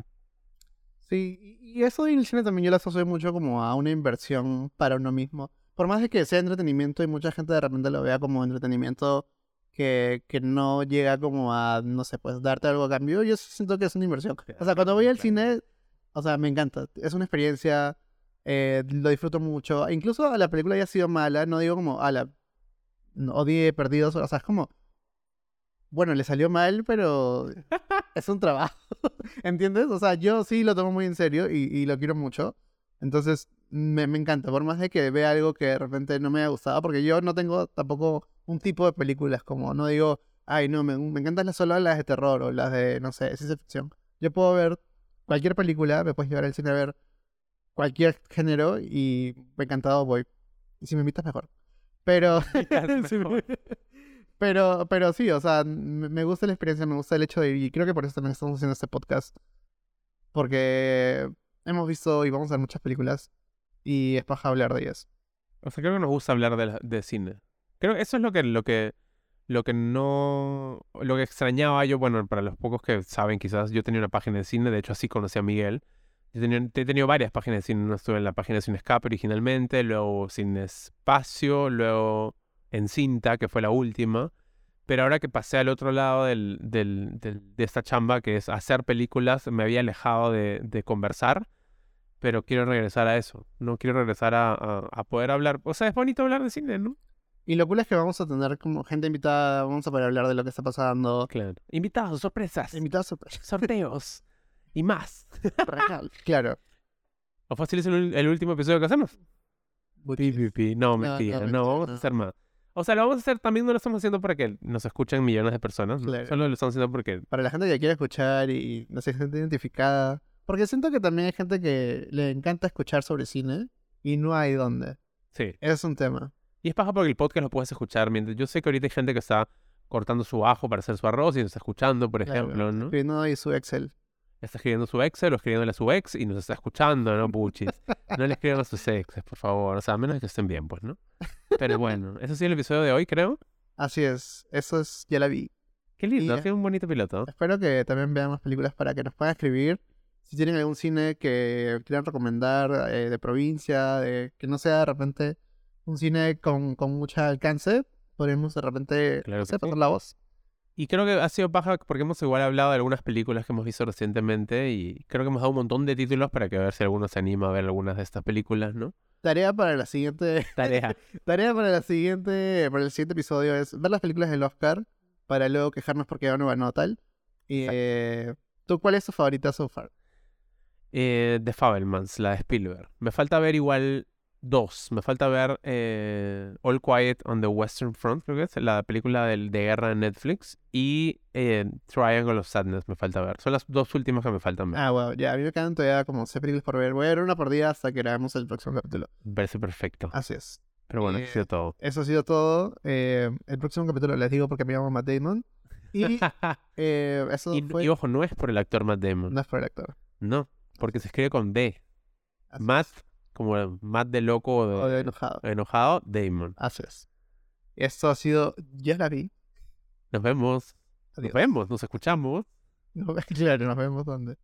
Sí, y eso del cine también yo lo asocio mucho como a una inversión para uno mismo. Por más de que sea entretenimiento y mucha gente de repente lo vea como entretenimiento que, que no llega como a, no sé, pues darte algo a cambio, yo siento que es una inversión. O sea, cuando voy al cine, o sea, me encanta. Es una experiencia, eh, lo disfruto mucho. Incluso la película haya sido mala, no digo como, a la odié, perdidos, o sea, es como, bueno, le salió mal, pero es un trabajo. ¿Entiendes? O sea, yo sí lo tomo muy en serio y, y lo quiero mucho. Entonces, me, me encanta, por más de que vea algo que de repente no me haya gustado, porque yo no tengo tampoco un tipo de películas como, no digo, ay, no, me, me encantan las solo las de terror o las de, no sé, ciencia ficción. Yo puedo ver cualquier película, me puedes llevar al cine a ver cualquier género y me encantado voy. Y si me invitas, mejor. Pero, mejor. pero, pero sí, o sea, me gusta la experiencia, me gusta el hecho de. Y creo que por eso también estamos haciendo este podcast. Porque hemos visto y vamos a ver muchas películas y es paja hablar de ellas. O sea, creo que nos gusta hablar de, la- de cine. Creo que eso es lo que, lo que, lo que no, lo que extrañaba yo, bueno, para los pocos que saben quizás, yo tenía una página de cine, de hecho así conocí a Miguel. He tenido varias páginas de cine, estuve en la página de Cine Escape originalmente, luego Cine Espacio, luego en Cinta, que fue la última. Pero ahora que pasé al otro lado del, del- del- de esta chamba, que es hacer películas, me había alejado de, de conversar, pero quiero regresar a eso. No quiero regresar a, a- a poder hablar. O sea, es bonito hablar de cine, ¿no? Y lo cool es que vamos a tener como gente invitada, vamos a poder hablar de lo que está pasando. Claro. Invitados, sorpresas, Invitados sorpresa. sorteos y más. Claro. O fácil es el, el último episodio que hacemos. Pi, pi, pi. No, No, mentira. no, No, mentira, vamos a no. hacer más. O sea, lo vamos a hacer también, no lo estamos haciendo para que nos escuchen millones de personas. Claro. Solo lo estamos haciendo porque. Para la gente que quiere escuchar y no se siente identificada. Porque siento que también hay gente que le encanta escuchar sobre cine y no hay dónde. Sí. Es un tema. Y es paja porque el podcast lo puedes escuchar mientras. Yo sé que ahorita hay gente que está cortando su ajo para hacer su arroz y nos está escuchando, por Claro, ejemplo, ¿no? escribiendo ahí su Excel. Está escribiendo su Excel o escribiéndole a su ex y nos está escuchando, ¿no, Puchis? No le escriban a sus exes, por favor. O sea, a menos que estén bien, pues, ¿no? Pero bueno, eso sí el episodio de hoy, creo. Así es. Eso es, ya la vi. Qué lindo, ha sido un bonito piloto. Espero que también vean más películas para que nos puedan escribir. Si tienen algún cine que quieran recomendar eh, de provincia, de, que no sea de repente un cine con, con mucho alcance, podemos de repente Claro no que sé, sí. pasar la voz. Y creo que ha sido paja porque hemos igual hablado de algunas películas que hemos visto recientemente y creo que hemos dado un montón de títulos para que a ver si alguno se anima a ver algunas de estas películas, ¿no? Tarea para la siguiente, Tarea. tarea para la siguiente, para el siguiente episodio es ver las películas del Oscar para luego quejarnos porque ya no ganó tal. Y eh, ¿tú cuál es tu favorita so far? Eh, The Fabelmans, la de Spielberg. Me falta ver igual dos. Me falta ver eh, All Quiet on the Western Front, creo que es la película del- de guerra de Netflix. Y eh, Triangle of Sadness me falta ver. Son las dos últimas que me faltan ver. Ah, wow, ya, a mí me quedan todavía como seis películas por ver. Voy a ver una por día hasta que grabemos el próximo capítulo. Parece perfecto. Así es. Pero bueno, eso eh, ha sido todo. Eso ha sido todo. Eh, el próximo capítulo les digo porque me llamo Matt Damon. Y eh, eso y, fue... y ojo, no es por el actor Matt Damon. No es por el actor. No, porque se escribe con D. Así Matt, es. Como Matt de loco o de, O de enojado. enojado, Damon. Así es. Esto ha sido... Ya la vi. Nos vemos. Adiós. Nos vemos, nos escuchamos. claro, nos vemos donde.